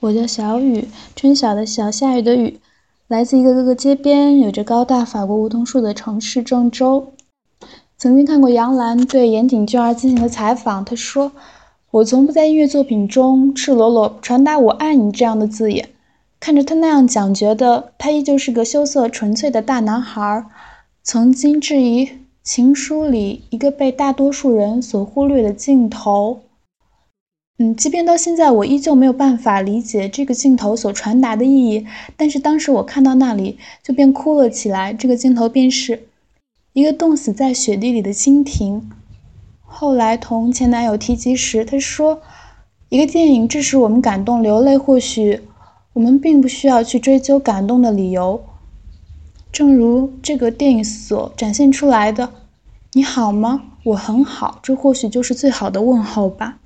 我叫小雨，春晓的晓，下雨的雨，来自一个各个街边有着高大法国梧桐树的城市郑州。曾经看过杨澜对岩井俊二进行的采访，他说：“我从不在音乐作品中赤裸裸传达‘我爱你’这样的字眼。看着他那样讲，觉得他依旧是个羞涩纯粹的大男孩。曾经质疑情书里一个被大多数人所忽略的镜头。”嗯，即便到现在，我依旧没有办法理解这个镜头所传达的意义。但是当时我看到那里，就便哭了起来。这个镜头便是一个冻死在雪地里的蜻蜓。后来同前男友提及时，他说：“一个电影致使我们感动流泪，或许我们并不需要去追究感动的理由。正如这个电影所展现出来的，你好吗？我很好。这或许就是最好的问候吧。”